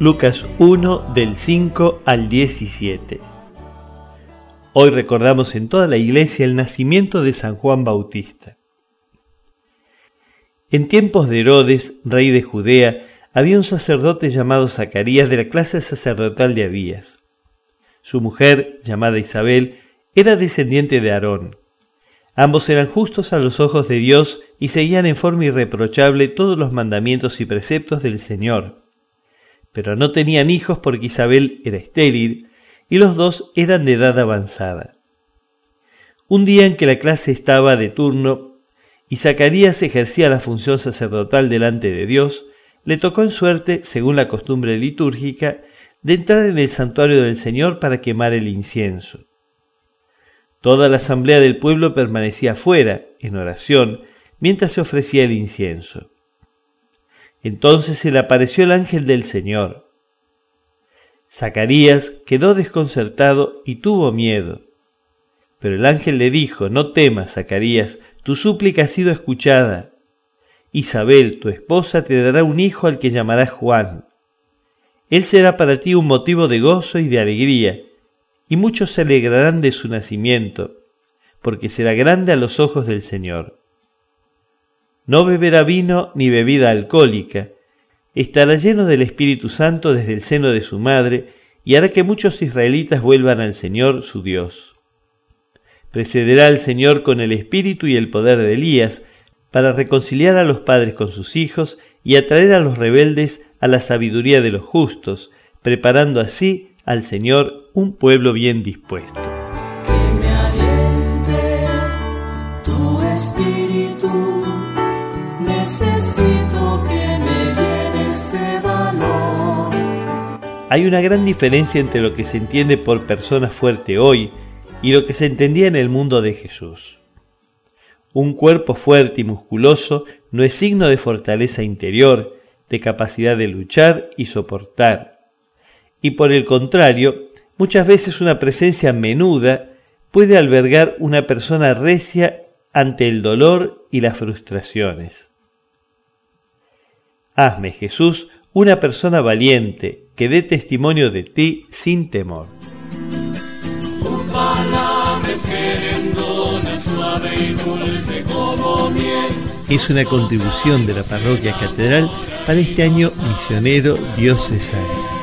Lucas 1 del 5 al 17. Hoy recordamos en toda la iglesia el nacimiento de San Juan Bautista. En tiempos de Herodes, rey de Judea, había un sacerdote llamado Zacarías de la clase sacerdotal de Abías. Su mujer, llamada Isabel, era descendiente de Aarón. Ambos eran justos a los ojos de Dios y seguían en forma irreprochable todos los mandamientos y preceptos del Señor. Pero no tenían hijos porque Isabel era estéril y los dos eran de edad avanzada. Un día en que la clase estaba de turno y Zacarías ejercía la función sacerdotal delante de Dios, le tocó en suerte, según la costumbre litúrgica, de entrar en el santuario del Señor para quemar el incienso. Toda la asamblea del pueblo permanecía fuera, en oración, mientras se ofrecía el incienso. Entonces se le apareció el ángel del Señor. Zacarías quedó desconcertado y tuvo miedo. Pero el ángel le dijo, no temas, Zacarías, tu súplica ha sido escuchada. Isabel, tu esposa, te dará un hijo al que llamarás Juan. Él será para ti un motivo de gozo y de alegría, y muchos se alegrarán de su nacimiento, porque será grande a los ojos del Señor. No beberá vino ni bebida alcohólica, estará lleno del Espíritu Santo desde el seno de su madre, y hará que muchos israelitas vuelvan al Señor su Dios. Precederá al Señor con el espíritu y el poder de Elías, para reconciliar a los padres con sus hijos y atraer a los rebeldes a la sabiduría de los justos, preparando así al Señor un pueblo bien dispuesto. Que me aliente tu espíritu, Hay una gran diferencia entre lo que se entiende por persona fuerte hoy y lo que se entendía en el mundo de Jesús. Un cuerpo fuerte y musculoso no es signo de fortaleza interior, de capacidad de luchar y soportar. Y por el contrario, muchas veces una presencia menuda puede albergar una persona recia ante el dolor y las frustraciones. Hazme, Jesús, una persona valiente que dé testimonio de ti sin temor. Es una contribución de la parroquia catedral para este año misionero diocesano.